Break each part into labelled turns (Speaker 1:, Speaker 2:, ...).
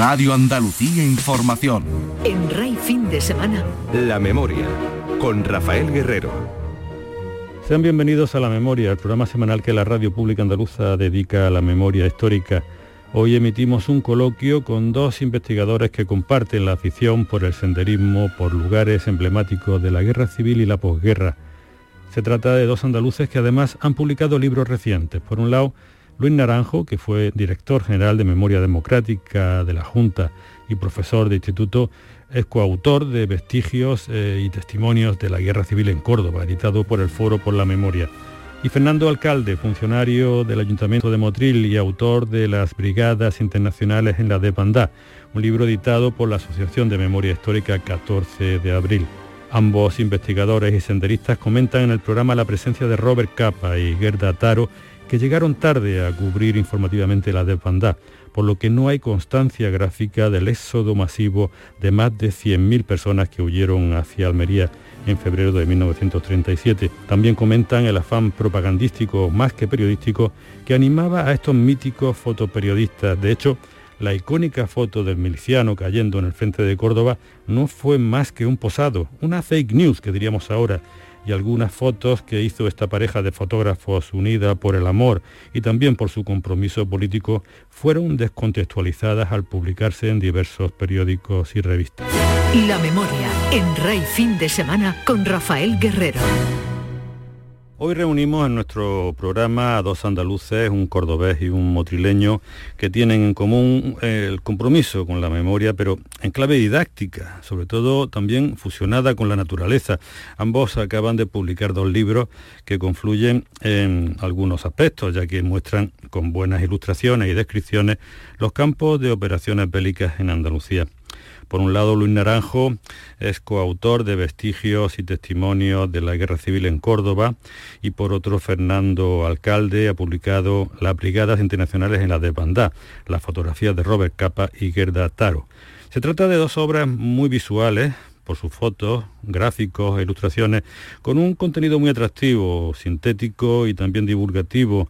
Speaker 1: Radio Andalucía Información.
Speaker 2: En Rey Fin de Semana.
Speaker 3: La Memoria, con Rafael Guerrero.
Speaker 4: Sean bienvenidos a La Memoria, el programa semanal que la Radio Pública Andaluza dedica a la memoria histórica. Hoy emitimos un coloquio con dos investigadores que comparten la afición por el senderismo, por lugares emblemáticos de la guerra civil y la posguerra. Se trata de dos andaluces que además han publicado libros recientes. Por un lado, Luis Naranjo, que fue director general de Memoria Democrática de la Junta y profesor de instituto, es coautor de Vestigios eh, y Testimonios de la Guerra Civil en Córdoba, editado por el Foro por la Memoria. Y Fernando Alcalde, funcionario del Ayuntamiento de Motril y autor de las Brigadas Internacionales en la Depandá, un libro editado por la Asociación de Memoria Histórica 14 de abril. Ambos investigadores y senderistas comentan en el programa la presencia de Robert Capa y Gerda Taro que llegaron tarde a cubrir informativamente la desbandada, por lo que no hay constancia gráfica del éxodo masivo de más de 100.000 personas que huyeron hacia Almería en febrero de 1937. También comentan el afán propagandístico más que periodístico que animaba a estos míticos fotoperiodistas. De hecho, la icónica foto del miliciano cayendo en el frente de Córdoba no fue más que un posado, una fake news que diríamos ahora, y algunas fotos que hizo esta pareja de fotógrafos unida por el amor y también por su compromiso político fueron descontextualizadas al publicarse en diversos periódicos y revistas.
Speaker 2: La memoria en Rey Fin de Semana con Rafael Guerrero.
Speaker 4: Hoy reunimos en nuestro programa a dos andaluces, un cordobés y un motrileño, que tienen en común eh, el compromiso con la memoria, pero en clave didáctica, sobre todo también fusionada con la naturaleza. Ambos acaban de publicar dos libros que confluyen en algunos aspectos, ya que muestran con buenas ilustraciones y descripciones los campos de operaciones bélicas en Andalucía. Por un lado, Luis Naranjo es coautor de Vestigios y Testimonios de la Guerra Civil en Córdoba y por otro, Fernando Alcalde ha publicado Las Brigadas Internacionales en la Desbandá, las fotografías de Robert Capa y Gerda Taro. Se trata de dos obras muy visuales, por sus fotos, gráficos e ilustraciones, con un contenido muy atractivo, sintético y también divulgativo.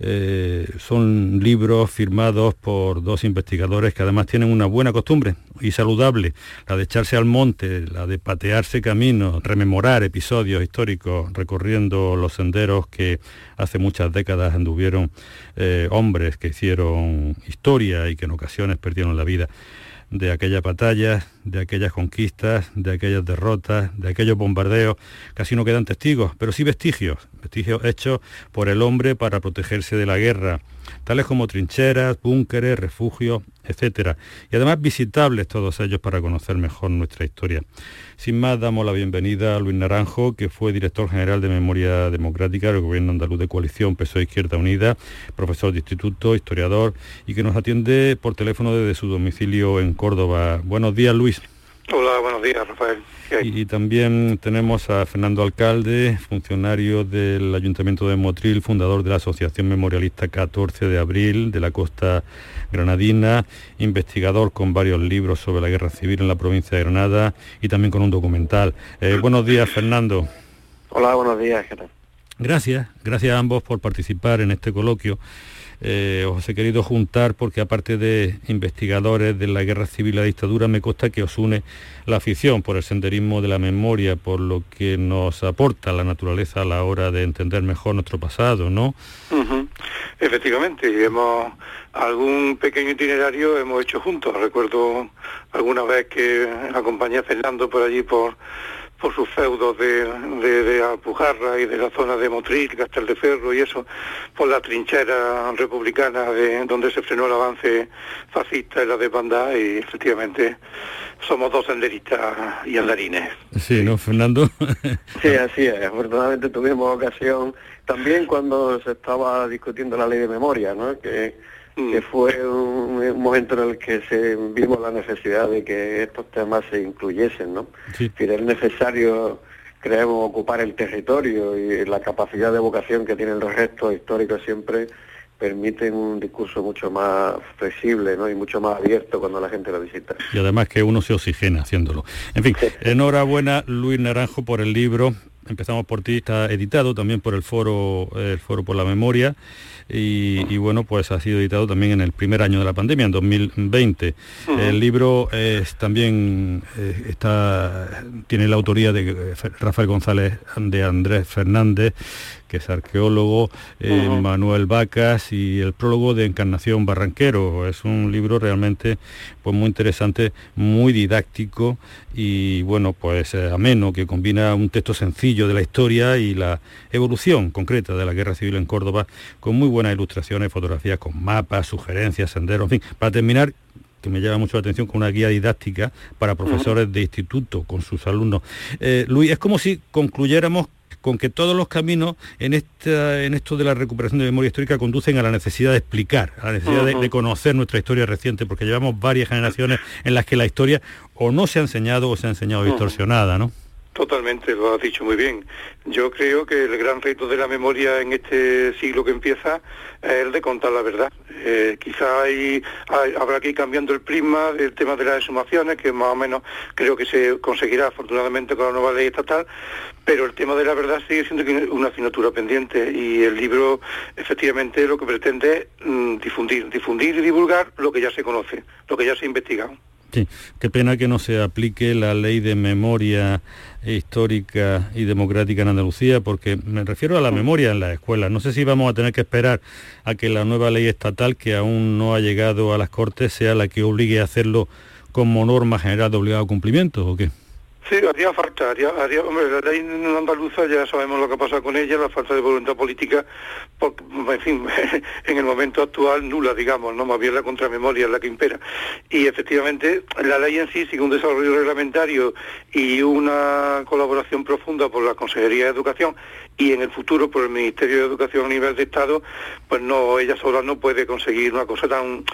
Speaker 4: Eh, son libros firmados por dos investigadores que además tienen una buena costumbre y saludable, la de echarse al monte, la de patearse caminos, rememorar episodios históricos, recorriendo los senderos que hace muchas décadas anduvieron eh, hombres que hicieron historia y que en ocasiones perdieron la vida de aquellas batallas, de aquellas conquistas, de aquellas derrotas, de aquellos bombardeos. Casi no quedan testigos, pero sí vestigios, vestigios hechos por el hombre para protegerse de la guerra, tales como trincheras, búnkeres, refugios, etc. Y además visitables todos ellos para conocer mejor nuestra historia. Sin más, damos la bienvenida a Luis Naranjo, que fue director general de Memoria Democrática del Gobierno Andaluz de Coalición PSOE Izquierda Unida, profesor de instituto, historiador, y que nos atiende por teléfono desde su domicilio en Córdoba. Buenos días, Luis.
Speaker 5: Hola, buenos días, Rafael.
Speaker 4: Y, también tenemos a Fernando Alcalde, funcionario del Ayuntamiento de Motril, fundador de la Asociación Memorialista 14 de Abril de la Costa Granadina, investigador con varios libros sobre la guerra civil en la provincia de Granada y también con un documental. Eh, buenos días, Fernando.
Speaker 5: Hola, buenos días.
Speaker 4: Gracias, gracias a ambos por participar en este coloquio. Eh, os he querido juntar porque aparte de investigadores de la guerra civil y la dictadura, me consta que os une la afición por el senderismo de la memoria, por lo que nos aporta la naturaleza a la hora de entender mejor nuestro pasado, ¿no?
Speaker 5: Efectivamente, y hemos algún pequeño itinerario hemos hecho juntos. Recuerdo alguna vez que acompañé a Fernando por allí por por sus feudos de, de, Alpujarra y de la zona de Motril, Castel de Ferro y eso, por la trinchera republicana de donde se frenó el avance fascista en la desbandada y efectivamente somos dos senderistas y andarines.
Speaker 4: Sí, ¿no, Fernando?
Speaker 6: sí, así es. Afortunadamente tuvimos ocasión también cuando se estaba discutiendo la ley de memoria, ¿no? Que que fue un, momento en el que se vimos la necesidad de que estos temas se incluyesen, ¿no? Sí. Es necesario, creemos, ocupar el territorio y la capacidad de vocación que tienen los restos históricos siempre permiten un discurso mucho más flexible ¿no? y mucho más abierto cuando la gente lo visita.
Speaker 4: Y además que uno se oxigena haciéndolo. En fin, enhorabuena Luis Naranjo por el libro empezamos por ti, está editado también por el foro, el foro por la memoria. Y, bueno, pues ha sido editado también en el primer año de la pandemia, en 2020. El libro es también eh, está, tiene la autoría de Rafael González de Andrés Fernández, que es arqueólogo, eh, Manuel Vacas y el prólogo de Encarnación Barranquero. Es un libro realmente pues, muy interesante, muy didáctico y bueno, pues eh, ameno, que combina un texto sencillo de la historia y la evolución concreta de la guerra civil en Córdoba, con muy buenas ilustraciones, fotografías con mapas, sugerencias, senderos, en fin. Para terminar, que me llama mucho la atención, con una guía didáctica para profesores de instituto, con sus alumnos. Eh, Luis, es como si concluyéramos con que todos los caminos en, esta, en esto de la recuperación de memoria histórica conducen a la necesidad de explicar, a la necesidad de, conocer nuestra historia reciente, porque llevamos varias generaciones en las que la historia o no se ha enseñado o se ha enseñado distorsionada, ¿no?
Speaker 5: Totalmente, lo has dicho muy bien. Yo creo que el gran reto de la memoria en este siglo que empieza es el de contar la verdad. Eh, quizá habrá que ir cambiando el prisma del tema de las exhumaciones, que más o menos creo que se conseguirá afortunadamente con la nueva ley estatal, pero el tema de la verdad sigue siendo una asignatura pendiente y el libro efectivamente lo que pretende es mm, difundir, difundir y divulgar lo que ya se conoce, lo que ya se ha investigado.
Speaker 4: Sí, qué pena que no se aplique la ley de memoria histórica y democrática en Andalucía, porque me refiero a la memoria en las escuelas. No sé si vamos a tener que esperar a que la nueva ley estatal, que aún no ha llegado a las Cortes, sea la que obligue a hacerlo como norma general de obligado cumplimiento, ¿o qué?
Speaker 5: Sí, haría falta, haría, hombre, la ley andaluza ya sabemos lo que pasa con ella, la falta de voluntad política, porque, en fin, en el momento actual nula, digamos, no más bien la contramemoria es la que impera. Y efectivamente la ley en sí sigue un desarrollo reglamentario y una colaboración profunda por la Consejería de Educación y en el futuro por el Ministerio de Educación a nivel de Estado, pues no, ella sola no puede conseguir una cosa tan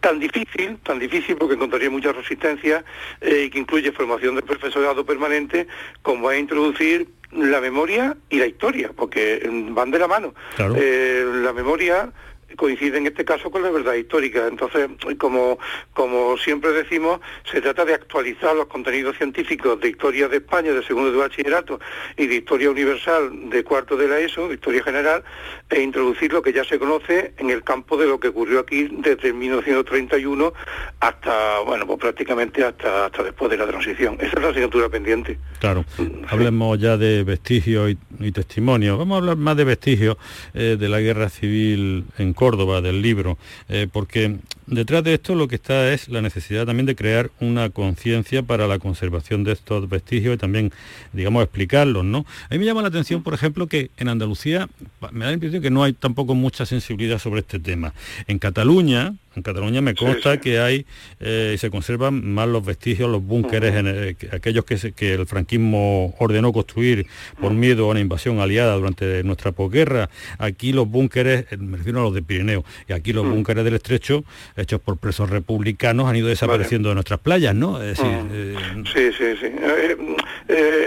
Speaker 5: tan difícil, tan difícil porque encontraría mucha resistencia eh, y que incluye formación del profesorado permanente, como es introducir la memoria y la historia, porque van de la mano. Eh, la memoria coincide en este caso con la verdad histórica. Entonces, como, como siempre decimos, se trata de actualizar los contenidos científicos de historia de España de segundo de bachillerato y de historia universal de cuarto de la ESO, de historia general, e introducir lo que ya se conoce en el campo de lo que ocurrió aquí desde 1931 hasta, bueno, pues prácticamente hasta, hasta después de la transición. Esa es la asignatura pendiente.
Speaker 4: Claro. Hablemos ya de vestigios y, testimonios. Vamos a hablar más de vestigios eh, de la guerra civil en Córdoba del libro, eh, porque detrás de esto lo que está es la necesidad también de crear una conciencia para la conservación de estos vestigios y también, digamos, explicarlos, ¿no? A mí me llama la atención, por ejemplo, que en Andalucía me da la impresión que no hay tampoco mucha sensibilidad sobre este tema. En Cataluña, en Cataluña me consta que hay eh, se conservan más los vestigios, los búnkeres, aquellos que, que, el franquismo ordenó construir por miedo a una invasión aliada durante nuestra posguerra. Aquí los búnkeres, eh, me refiero a los de Pirineo, y aquí los búnkeres del Estrecho, hechos por presos republicanos, han ido desapareciendo de nuestras playas, ¿no?
Speaker 5: Eh, sí, sí, sí.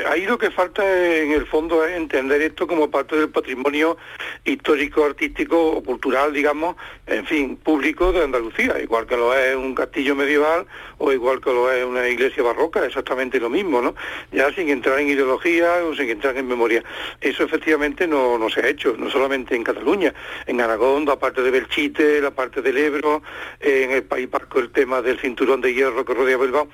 Speaker 5: ahí lo que falta en el fondo es entender esto como parte del patrimonio histórico, artístico o cultural, digamos, en fin, público de Andalucía Lucía, igual que lo es un castillo medieval o igual que lo es una iglesia barroca, exactamente lo mismo, ¿no? Ya sin entrar en ideología o sin entrar en memoria. Eso efectivamente no, no se ha hecho, no solamente en Cataluña, en Aragón, la parte de Belchite, la parte del Ebro, en el País Vasco el tema del cinturón de hierro que rodea Bilbao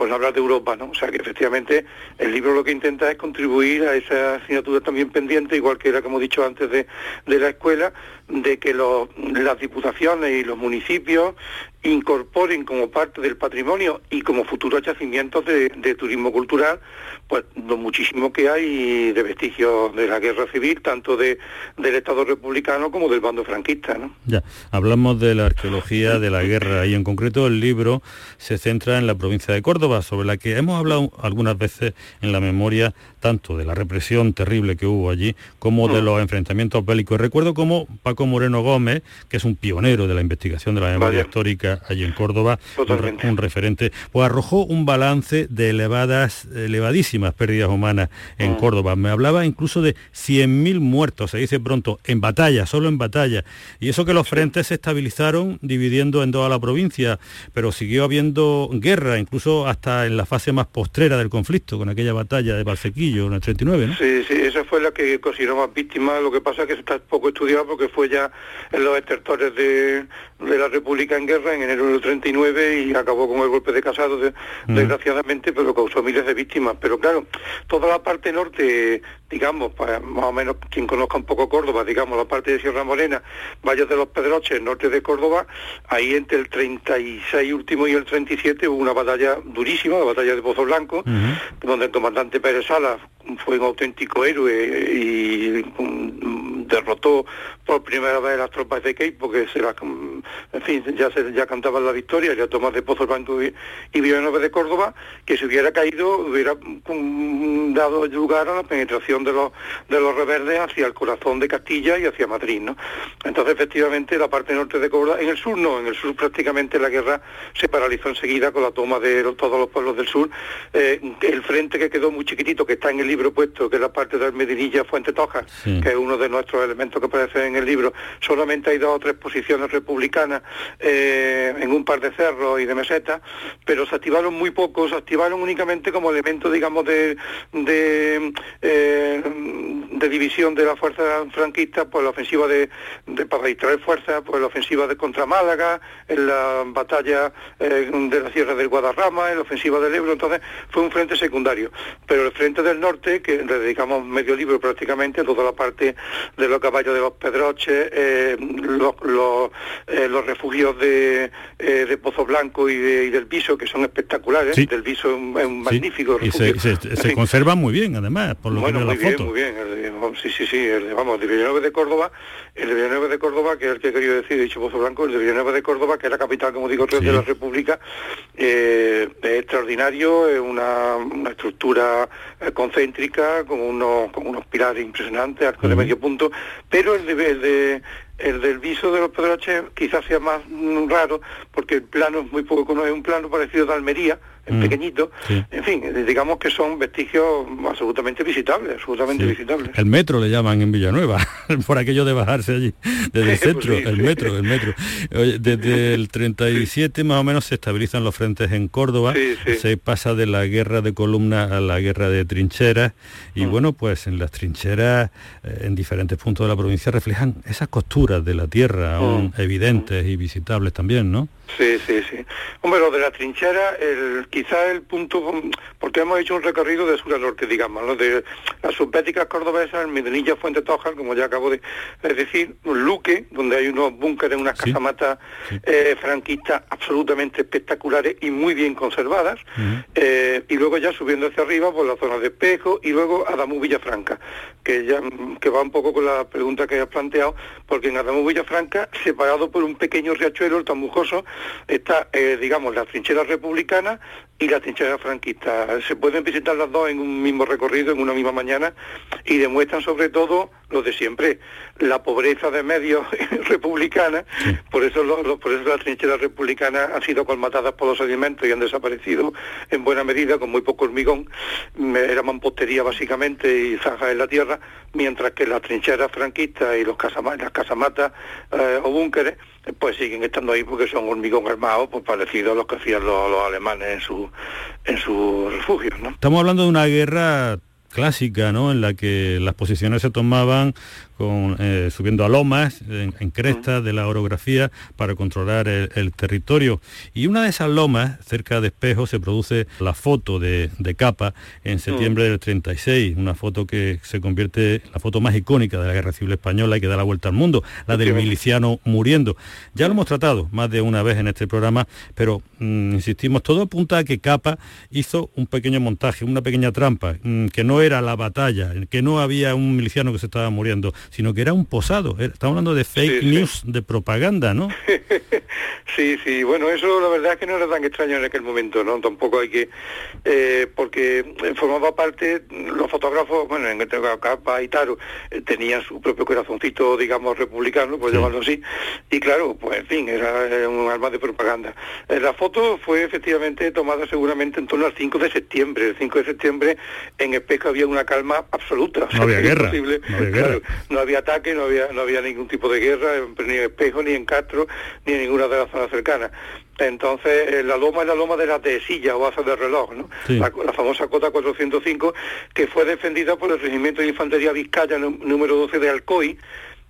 Speaker 5: pues hablar de Europa, ¿no? O sea que efectivamente el libro lo que intenta es contribuir a esa asignatura también pendiente, igual que era como he dicho antes de, de la escuela, de que las diputaciones y los municipios incorporen como parte del patrimonio y como futuros yacimientos de, turismo cultural, pues lo muchísimo que hay de vestigios de la guerra civil, tanto de, del Estado republicano como del bando franquista. ¿no?
Speaker 4: Ya, hablamos de la arqueología de la guerra y en concreto el libro se centra en la provincia de Córdoba, sobre la que hemos hablado algunas veces en la memoria tanto de la represión terrible que hubo allí como de mm. los enfrentamientos bélicos. Recuerdo cómo Paco Paco Moreno Gómez, que es un pionero de la investigación de la memoria histórica allí en Córdoba, un, referente, pues arrojó un balance de elevadas, elevadísimas pérdidas humanas en mm. Córdoba. Me hablaba incluso de 100.000 muertos, se dice pronto, en batalla, solo en batalla. Y eso que los frentes se estabilizaron dividiendo en toda la provincia, pero siguió habiendo guerra, incluso hasta en la fase más postrera del conflicto, con aquella batalla de Valsequillo en el 39, ¿no?
Speaker 5: Sí, sí, esa fue la que consideró más víctimas, lo que pasa es que está poco estudiado porque fue ya en los estertores de, la República en guerra en enero del 39 y acabó con el golpe de Casado, mm. desgraciadamente, pero causó miles de víctimas. Pero claro, toda la parte norte, digamos, más o menos quien conozca un poco Córdoba, digamos, la parte de Sierra Morena, Valles de los Pedroches, norte de Córdoba, ahí entre el 36 último y el 37 hubo una batalla durísima, la batalla de Pozo Blanco, donde el comandante Pérez Salas fue un auténtico héroe y derrotó por primera vez las tropas de Key porque se en fin, ya se ya cantaban la victoria, ya Tomás de Pozo Blanco y, y Villanueva de Córdoba, que si hubiera caído hubiera mm, dado lugar a la penetración de los de los reverdes hacia el corazón de Castilla y hacia Madrid, ¿no? Entonces efectivamente la parte norte de Córdoba, en el sur no, en el sur prácticamente la guerra se paralizó enseguida con la toma de todos los pueblos del sur. Eh, el frente que quedó muy chiquitito, que está en el libro puesto, que es la parte de Medinilla Fuente Toja, que es uno de nuestros elementos que aparece en el libro, solamente hay dos o tres posiciones republicanas eh, en un par de cerros y de mesetas, pero se activaron muy pocos, se activaron únicamente como elemento, digamos, de, de, eh, de división de la fuerza franquista, pues la ofensiva de, para distraer fuerzas, pues la ofensiva de contra Málaga, en la batalla eh, de la Sierra del Guadarrama, en la ofensiva del Ebro, entonces fue un frente secundario. Pero el frente del norte, que le dedicamos medio libro prácticamente, toda la parte de los caballos de los Eh, los, eh, los, refugios de, eh, de Pozo Blanco y, del Viso, que son espectaculares. Del Viso es un, magnífico
Speaker 4: refugio. Y se, conservan muy bien, además, por lo
Speaker 5: bueno,
Speaker 4: que
Speaker 5: muy bien, muy bien. sí, sí, sí. El de, vamos, de Villanueva de Córdoba, el de Villanueva de Córdoba, que es el que he querido decir, he dicho Pozo Blanco, el de Villanueva de Córdoba, que es la capital, como digo, de la República, es extraordinario, es una, una estructura concéntrica, con unos, con unos pilares impresionantes, arco de medio punto, pero el de, el de el del viso de los Pedroches quizás sea más raro porque el plano es muy poco es un plano parecido a Almería, en mm, pequeñito. En fin, digamos que son vestigios absolutamente visitables, absolutamente visitables.
Speaker 4: El metro le llaman en Villanueva, por aquello de bajarse allí, desde el pues centro, el metro, el metro. desde el 37 más o menos se estabilizan los frentes en Córdoba, se pasa de la guerra de columna a la guerra de trincheras, y mm. bueno, pues en las trincheras, eh, en diferentes puntos de la provincia, reflejan esas costuras de la tierra, aún mm. evidentes y visitables también, ¿no?
Speaker 5: Sí, sí, sí. Hombre, lo de la trinchera, el, quizá el punto, porque hemos hecho un recorrido de sur a norte, digamos, lo de las subbéticas cordobesas, Medinilla, Fuente Tojar, como ya acabo de decir, Luque, donde hay unos búnkeres, unas casamatas eh, franquistas absolutamente espectaculares y muy bien conservadas, eh, y luego ya subiendo hacia arriba por la zona de Espejo y luego Adamú Villafranca, que ya que va un poco con la pregunta que has planteado, porque en Adamú Villafranca, separado por un pequeño riachuelo, el Tambujoso, está, eh, digamos, la trinchera republicana y la trinchera franquista. Se pueden visitar las dos en un mismo recorrido, en una misma mañana, y demuestran sobre todo lo de siempre, la pobreza de medios republicana, por eso por eso las trincheras republicanas han sido colmatadas por los alimentos y han desaparecido en buena medida, con muy poco hormigón, era mampostería básicamente y zanjas en la tierra, mientras que las trincheras franquistas y los las casamatas eh, o búnkeres pues siguen estando ahí porque son hormigón armado, pues parecido a los que hacían los, alemanes en su en sus refugios, ¿no?
Speaker 4: Estamos hablando de una guerra clásica, ¿no? En la que las posiciones se tomaban eh, subiendo a lomas, en, crestas de la orografía, para controlar el, territorio. Y una de esas lomas, cerca de Espejo, se produce la foto de, capa en septiembre del 36, una foto que se convierte en la foto más icónica de la Guerra Civil Española y que da la vuelta al mundo, la del miliciano muriendo. Ya lo hemos tratado más de una vez en este programa, pero mm, insistimos, todo apunta a que Capa hizo un pequeño montaje, una pequeña trampa, mm, que no no era la batalla, que no había un miliciano que se estaba muriendo, sino que era un posado. Estamos hablando de fake news, de propaganda, ¿no?
Speaker 5: sí, sí, bueno, eso la verdad es que no era tan extraño en aquel momento, ¿no? Tampoco hay que, eh, porque formaba parte, los fotógrafos, bueno, en este Capa y Taro, eh, tenían su propio corazoncito, digamos, republicano, pues llamarlo así, y claro, pues en fin, era un arma de propaganda. Eh, la foto fue efectivamente tomada seguramente en torno al 5 de septiembre. El 5 de septiembre en Espejo había una calma absoluta.
Speaker 4: No había guerra.
Speaker 5: No había, ataque, no había, no había ningún tipo de guerra, ni en Espejo, ni en Castro, ni en ninguna de las zonas cercanas. Entonces, eh, la loma es la loma de la tesilla o base de reloj, ¿no? La, famosa cota 405, que fue defendida por el Regimiento de Infantería Vizcaya número 12 de Alcoy,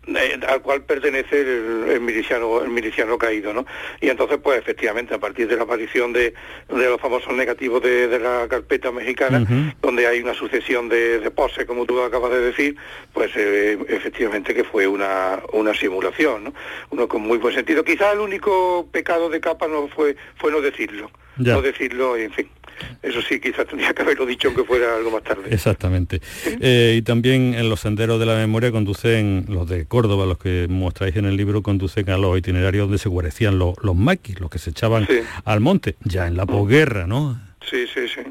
Speaker 5: eh, al cual pertenece el, miliciano el miliciano caído no y entonces pues efectivamente a partir de la aparición de, los famosos negativos de, la carpeta mexicana donde hay una sucesión de, poses como tú acabas de decir pues eh, efectivamente que fue una, una simulación no uno con muy buen sentido. Quizás el único pecado de capa no fue fue no decirlo no decirlo en fin eso sí, quizás tenía que haberlo dicho aunque fuera algo más tarde.
Speaker 4: Exactamente. Eh, y también en los senderos de la memoria conducen, los de Córdoba, los que mostráis en el libro, conducen a los itinerarios donde se guarecían los, maquis, los que se echaban al monte, ya en la posguerra, ¿no?
Speaker 5: Sí, sí, sí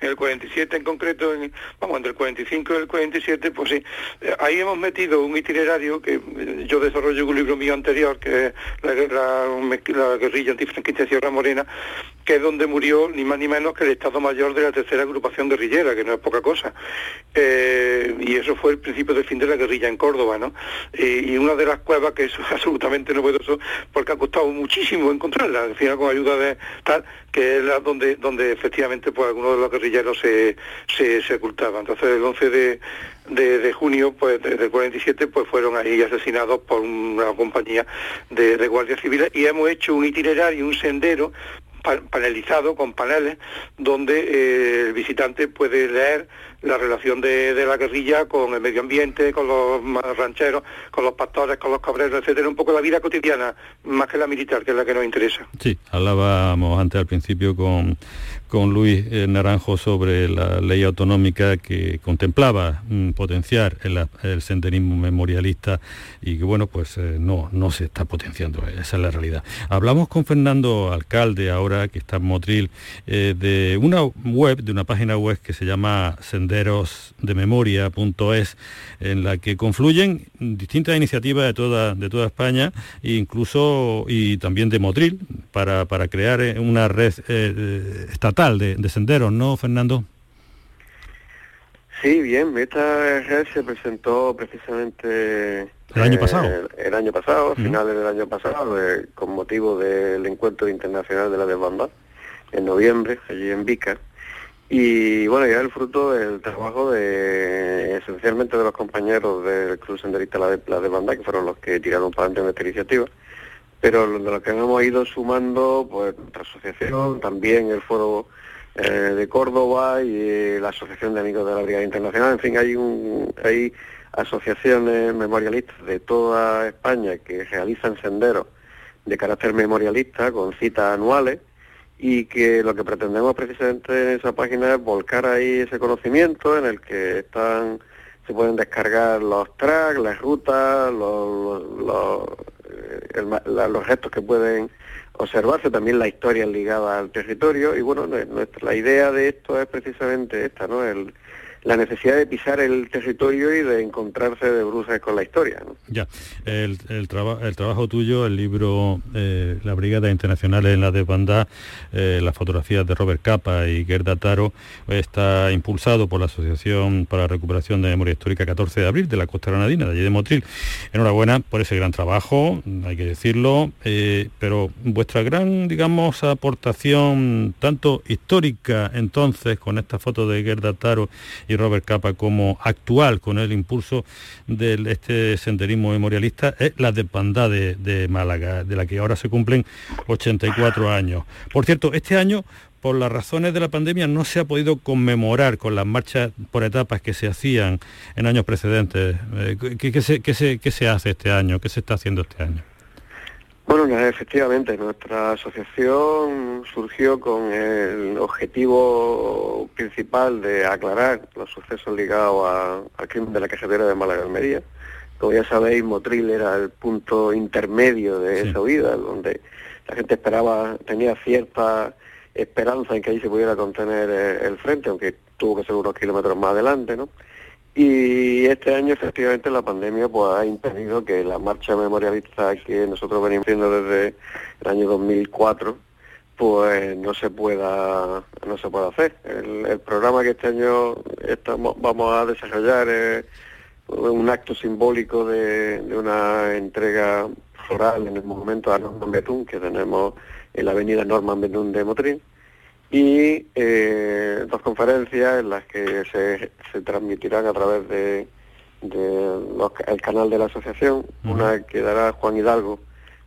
Speaker 5: en el 47 en concreto, en, vamos, entre el 45 y el 47, pues sí, eh, ahí hemos metido un itinerario que eh, yo desarrollo en un libro mío anterior, que es la, guerra, la guerrilla antifranquista de Sierra Morena, que es donde murió ni más ni menos que el Estado Mayor de la tercera agrupación guerrillera, que no es poca cosa. Eh, y eso fue el principio del fin de la guerrilla en Córdoba, ¿no? y una de las cuevas que es absolutamente novedoso, porque ha costado muchísimo encontrarla, al final con ayuda de tal, que es la donde, donde efectivamente pues algunos de los guerrilleros se, se, ocultaban. Entonces el 11 de, de, junio pues, del 47 pues fueron ahí asesinados por una compañía de, de guardias civiles y hemos hecho un itinerario, un sendero panelizado con paneles donde eh, el visitante puede leer la relación de, la guerrilla con el medio ambiente, con los rancheros, con los pastores, con los cabreros, etcétera, un poco la vida cotidiana, más que la militar, que es la que nos interesa.
Speaker 4: Sí, hablábamos antes al principio con, con Luis eh, Naranjo sobre la ley autonómica que contemplaba mm, potenciar el, senderismo memorialista y que bueno, pues eh, no, no se está potenciando, esa es la realidad. Hablamos con Fernando Alcalde ahora, que está en Motril, eh, de una web, de una página web que se llama senderosdememoria.es, en la que confluyen distintas iniciativas de toda, de toda España, e incluso y también de Motril, para, para crear una red estatal de, senderos, ¿no, Fernando?
Speaker 6: Sí, bien, esta red se presentó precisamente
Speaker 4: el año pasado.
Speaker 6: El, año pasado, finales del año pasado, con motivo del encuentro internacional de la desbandada, en noviembre, allí en Vica. Y bueno, ya el fruto del trabajo de esencialmente de los compañeros del Club Senderista La, de, la que fueron los que tiraron para adelante esta iniciativa. Pero de lo que hemos ido sumando, pues nuestra asociación, también el Foro eh, de Córdoba y eh, la Asociación de Amigos de la Brigada Internacional, en fin, hay, un, hay asociaciones memorialistas de toda España que realizan senderos de carácter memorialista con citas anuales y que lo que pretendemos precisamente en esa página es volcar ahí ese conocimiento en el que están se pueden descargar los tracks, las rutas, los, los los restos que pueden observarse, también la historia ligada al territorio y bueno, la idea de esto es precisamente esta, ¿no? El, la necesidad de pisar el territorio y de encontrarse de bruces con la historia.
Speaker 4: Ya, el, el, el, trabajo tuyo, el libro eh, La Brigada Internacional en la Desbandada, eh, las fotografías de Robert Capa y Gerda Taro, está impulsado por la Asociación para la Recuperación de Memoria Histórica 14 de abril de la Costa Granadina, de allí de Motril. Enhorabuena por ese gran trabajo, hay que decirlo, eh, pero vuestra gran, digamos, aportación, tanto histórica entonces, con esta foto de Gerda Taro y Robert Capa como actual con el impulso de este senderismo memorialista es la desbandada de, de Málaga, de la que ahora se cumplen 84 años. Por cierto, este año por las razones de la pandemia no se ha podido conmemorar con las marchas por etapas que se hacían en años precedentes. Eh, ¿Qué, se, hace este año? ¿Qué se está haciendo este año?
Speaker 6: Bueno, efectivamente, nuestra asociación surgió con el objetivo principal de aclarar los sucesos ligados al crimen de la cajetera de Málaga Almería. Como ya sabéis, Motril era el punto intermedio de esa huida, donde la gente esperaba, tenía cierta esperanza en que ahí se pudiera contener eh, el frente, aunque tuvo que ser unos kilómetros más adelante, ¿no? Y este año efectivamente la pandemia pues ha impedido que la marcha memorialista que nosotros venimos haciendo desde el año 2004 pues no se pueda no se pueda hacer. El, programa que este año estamos vamos a desarrollar es un acto simbólico de, una entrega floral en el monumento a Norman Betún que tenemos en la avenida Norman Betún de Motril y eh, dos conferencias en las que se, se transmitirán a través de, el canal de la asociación. Una que dará Juan Hidalgo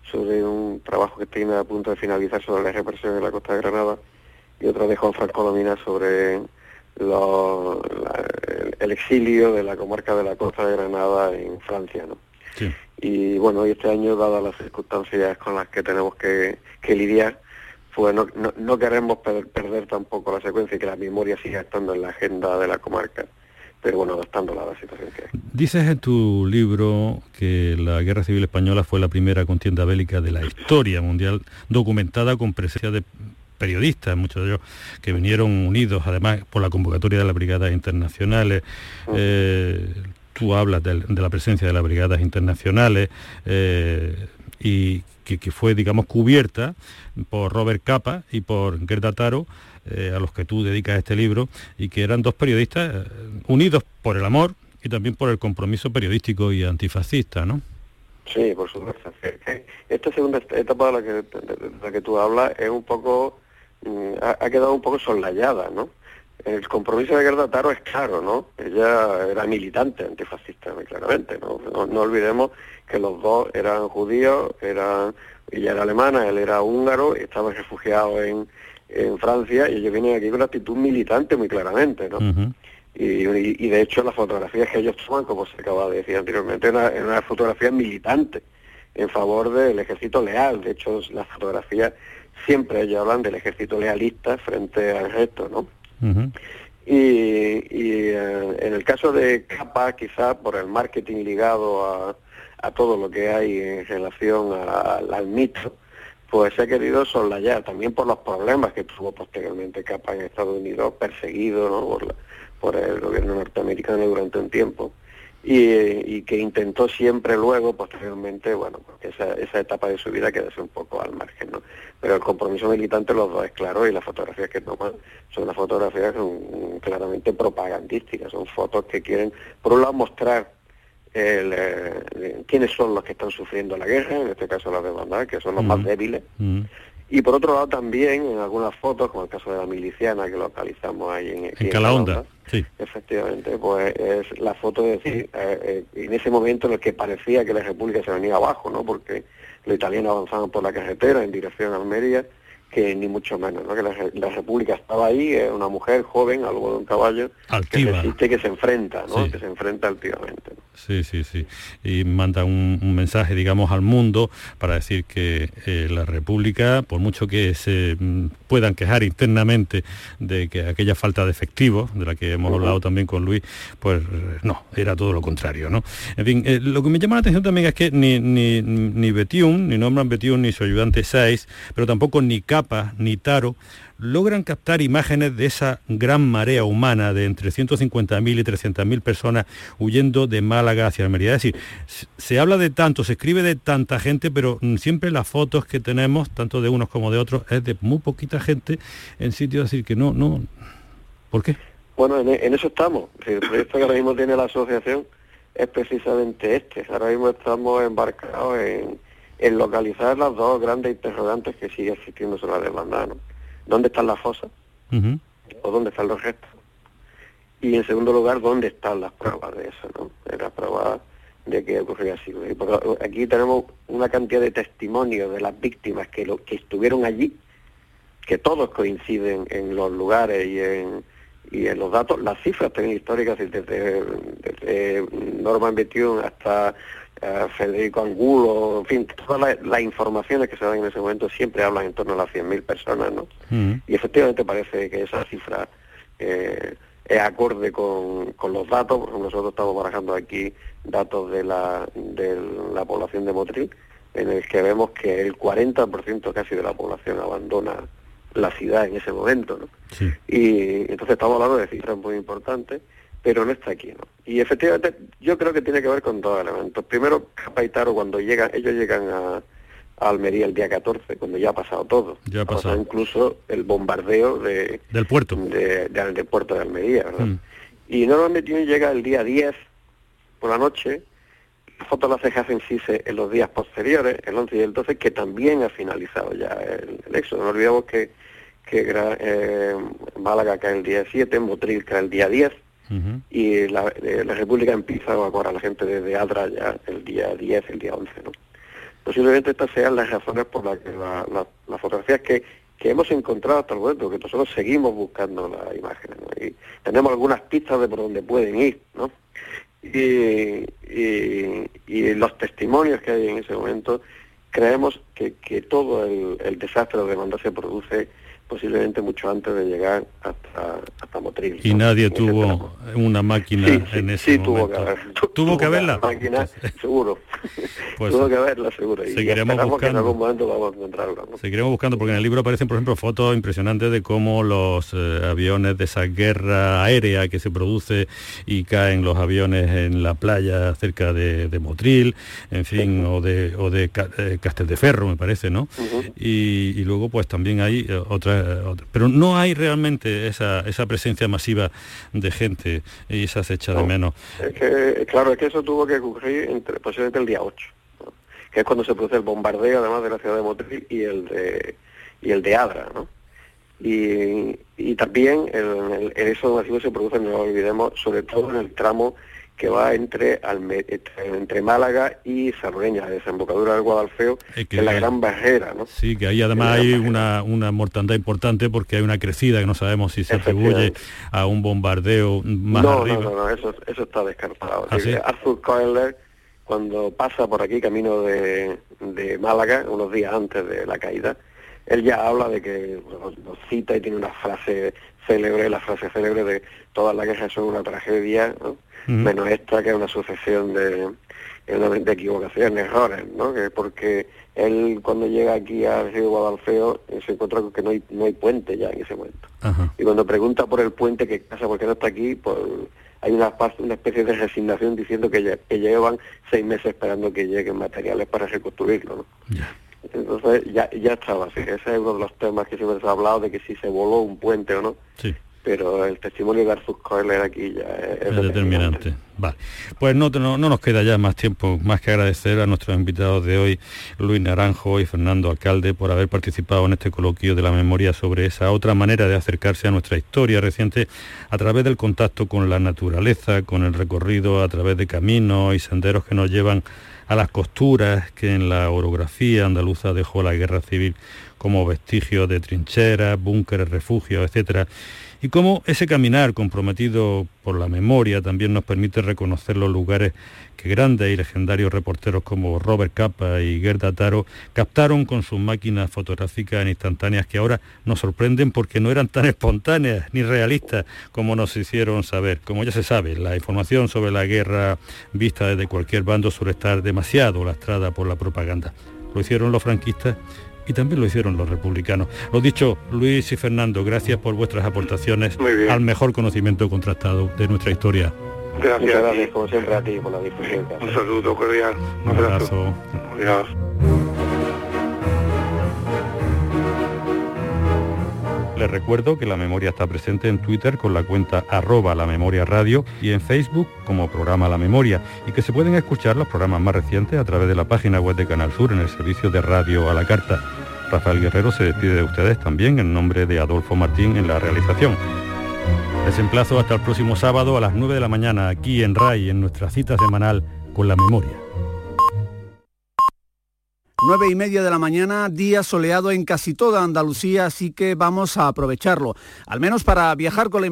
Speaker 6: sobre un trabajo que tiene a punto de finalizar sobre la represión en la costa de Granada y otra de Juan Franco Domina sobre el exilio de la comarca de la costa de Granada en Francia. ¿no? Y bueno, y este año, dadas las circunstancias con las que tenemos que lidiar, pues no, no, queremos perder tampoco la secuencia y que la memoria siga estando en la agenda de la comarca pero bueno, adaptándola a la situación que hay.
Speaker 4: Dices en tu libro que la Guerra Civil Española fue la primera contienda bélica de la historia mundial documentada con presencia de periodistas, muchos de ellos que vinieron unidos además por la convocatoria de las brigadas internacionales. Mm. Eh, tú hablas de, la presencia de las brigadas internacionales eh, y que, fue, digamos, cubierta por Robert Capa y por Gerda Taro, eh, a los que tú dedicas este libro, y que eran dos periodistas eh, unidos por el amor y también por el compromiso periodístico y antifascista, ¿no?
Speaker 6: Sí, por supuesto. Esta segunda etapa de la que, la que tú hablas es un poco, mm, ha, quedado un poco soslayada, ¿no? El compromiso de Gerda Taro es claro, ¿no? Ella era militante antifascista, muy claramente, ¿no? No, olvidemos que los dos eran judíos, eran, ella era alemana, él era húngaro, estaban refugiados en, en Francia y ellos vienen aquí con una actitud militante muy claramente, ¿no? y, de hecho las fotografías que ellos toman, como se acaba de decir anteriormente, eran una fotografía militante en favor del ejército leal. De hecho, las fotografías siempre ellos hablan del ejército lealista frente al resto, ¿no? Y, eh, en el caso de Capa, quizá por el marketing ligado a, todo lo que hay en relación al mito, pues ha querido soslayar, también por los problemas que tuvo posteriormente Capa en Estados Unidos, perseguido por, por el gobierno norteamericano durante un tiempo y, que intentó siempre luego, posteriormente, bueno, porque esa, esa etapa de su vida quedase un poco al margen, ¿no? Pero el compromiso militante los dos es claro y las fotografías que toman son las fotografías son claramente propagandísticas, son fotos que quieren, por un lado, mostrar el, eh, quiénes son los que están sufriendo la guerra, en este caso los de que son los más débiles, y por otro lado también en algunas fotos, como el caso de la miliciana que localizamos ahí en,
Speaker 4: en Calahonda, sí.
Speaker 6: efectivamente, pues es la foto de decir, eh, eh, en ese momento en el que parecía que la República se venía abajo, ¿no? Porque los italianos avanzaban por la carretera en dirección a Almería que ni mucho menos, ¿no? que la, República estaba ahí, es una mujer joven, algo de un caballo, que resiste, que se enfrenta, ¿no? que se enfrenta altivamente.
Speaker 4: Sí, sí, sí. Y manda un, mensaje, digamos, al mundo para decir que eh, la República, por mucho que se mm, puedan quejar internamente de que aquella falta de efectivos, de la que hemos hablado también con Luis, pues no, era todo lo contrario, ¿no? En fin, eh, lo que me llama la atención también es que ni, ni, ni Betiún, ni nombran Betiún, ni su ayudante Saiz, pero tampoco ni ni Taro logran captar imágenes de esa gran marea humana de entre 150.000 y 300.000 personas huyendo de Málaga hacia Almería. Es decir, se habla de tanto, se escribe de tanta gente, pero mm, siempre las fotos que tenemos, tanto de unos como de otros, es de muy poquita gente en sitios decir que no, no. ¿Por qué?
Speaker 6: Bueno, en, eso estamos. El proyecto que ahora mismo tiene la asociación es precisamente este. Ahora mismo estamos embarcados en en localizar las dos grandes interrogantes que sigue existiendo sobre la demanda, ¿no? ¿Dónde están las fosas? ¿O dónde están los restos? Y en segundo lugar, ¿dónde están las pruebas de eso, no? Las pruebas de que ocurrió así. aquí tenemos una cantidad de testimonios de las víctimas que, lo, que estuvieron allí, que todos coinciden en los lugares y en, y en los datos, las cifras también históricas, desde, desde Norman Bethune hasta Federico Angulo, en fin, todas las, informaciones que se dan en ese momento siempre hablan en torno a las 100.000 personas, ¿no? Mm. Y efectivamente parece que esa cifra eh, es acorde con, los datos, nosotros estamos barajando aquí datos de la, de la población de Motril, en el que vemos que el 40% casi de la población abandona la ciudad en ese momento, ¿no? Y entonces estamos hablando de cifras muy importantes pero no está aquí, ¿no? Y efectivamente yo creo que tiene que ver con dos elementos. Primero, Capaitaro cuando llegan, ellos llegan a, Almería el día 14, cuando ya ha pasado todo.
Speaker 4: Ya ha pasado.
Speaker 6: incluso el bombardeo de,
Speaker 4: del puerto.
Speaker 6: De, del puerto de Almería, ¿verdad? Mm. Y normalmente llega el día 10 por la noche, la foto la hace hacen Sise en los días posteriores, el 11 y el 12, que también ha finalizado ya el, el éxodo. No olvidemos que, que eh, Málaga cae el día 7, Motril cae el día 10, y eh, la, República empieza a evacuar a la gente desde Adra ya el día 10, el día 11. ¿no? Posiblemente estas sean las razones por las que las fotografías que, que hemos encontrado hasta el momento, que nosotros seguimos buscando las imágenes y tenemos algunas pistas de por dónde pueden ir. ¿no? Y, y, los testimonios que hay en ese momento, creemos que, que todo el, el desastre de demanda se produce posiblemente mucho antes de llegar hasta, hasta Motril.
Speaker 4: Y nadie tuvo una máquina en ese
Speaker 6: sí,
Speaker 4: momento.
Speaker 6: Tuvo que, haber,
Speaker 4: ¿Tuvo que haberla.
Speaker 6: Máquina, seguro. Pues, tuvo que haberla, seguro. Y
Speaker 4: seguiremos buscando.
Speaker 6: Que en algún momento vamos a encontrarla.
Speaker 4: Seguiremos buscando, porque en el libro aparecen, por ejemplo, fotos impresionantes de cómo los eh, aviones de esa guerra aérea que se produce y caen los aviones en la playa cerca de, Motril, en fin, o de, o de eh, Castel de Ferro, me parece, ¿no? y, y, luego, pues también hay eh, otras pero no hay realmente esa, esa presencia masiva de gente y esa se echa de menos.
Speaker 6: Es que, claro, es que eso tuvo que ocurrir entre, posiblemente el día 8, que es cuando se produce el bombardeo además de la ciudad de Motril y el de, y el de Adra, ¿no? Y, y también el, el, eso masivo se produce, no lo olvidemos, sobre todo en el tramo que va entre, entre, Málaga y Sarreña, la desembocadura del Guadalfeo, que, es la gran barrera, ¿no?
Speaker 4: Sí, que ahí además hay una, una mortandad importante porque hay una crecida que no sabemos si se atribuye a un bombardeo más
Speaker 6: no,
Speaker 4: arriba.
Speaker 6: No, no, no, eso, eso está descartado. ¿Ah, Arthur Koehler, cuando pasa por aquí camino de, de Málaga, unos días antes de la caída, él ya habla de que lo, cita y tiene una frase célebre, la frase célebre de todas las guerras son una tragedia, ¿no? Menos esta que es una sucesión de, de equivocaciones, errores, ¿no? Que porque él cuando llega aquí al río Guadalfeo eh, se encuentra con que no hay, no hay puente ya en ese momento. Y cuando pregunta por el puente que pasa, ¿por qué no está aquí? Pues hay una, una especie de resignación diciendo que, ya, que llevan seis meses esperando que lleguen materiales para reconstruirlo, ¿no? Entonces ya, ya estaba así. Ese es uno de los temas que siempre se ha hablado de que si se voló un puente o no.
Speaker 4: Sí
Speaker 6: pero el testimonio de Arthur Coeler aquí ya es,
Speaker 4: determinante. Vale. Pues no, no, nos queda ya más tiempo, más que agradecer a nuestros invitados de hoy, Luis Naranjo y Fernando Alcalde, por haber participado en este coloquio de la memoria sobre esa otra manera de acercarse a nuestra historia reciente a través del contacto con la naturaleza, con el recorrido a través de caminos y senderos que nos llevan a las costuras que en la orografía andaluza dejó la guerra civil como vestigios de trincheras, búnkeres, refugios, etcétera y cómo ese caminar comprometido por la memoria también nos permite reconocer los lugares que grandes y legendarios reporteros como Robert Capa y Gerda Taro captaron con sus máquinas fotográficas instantáneas que ahora nos sorprenden porque no eran tan espontáneas ni realistas como nos hicieron saber. Como ya se sabe, la información sobre la guerra vista desde cualquier bando suele estar demasiado lastrada por la propaganda. Lo hicieron los franquistas y también lo hicieron los republicanos. Lo dicho, Luis y Fernando, gracias por vuestras aportaciones al mejor conocimiento contrastado de nuestra historia.
Speaker 6: Gracias, gracias como siempre a ti por la difusión.
Speaker 5: Un saludo cordial.
Speaker 4: Un, abrazo.
Speaker 5: Adiós.
Speaker 4: Les recuerdo que la memoria está presente en Twitter con la cuenta arroba la memoria radio y en Facebook como programa La Memoria y que se pueden escuchar los programas más recientes a través de la página web de Canal Sur en el servicio de radio a la carta. Rafael Guerrero se despide de ustedes también en nombre de Adolfo Martín en la realización. Les emplazo hasta el próximo sábado a las 9 de la mañana aquí en RAI en nuestra cita semanal con la memoria.
Speaker 7: 9 y media de la mañana, día soleado en casi toda Andalucía, así que vamos a aprovecharlo, al menos para viajar con la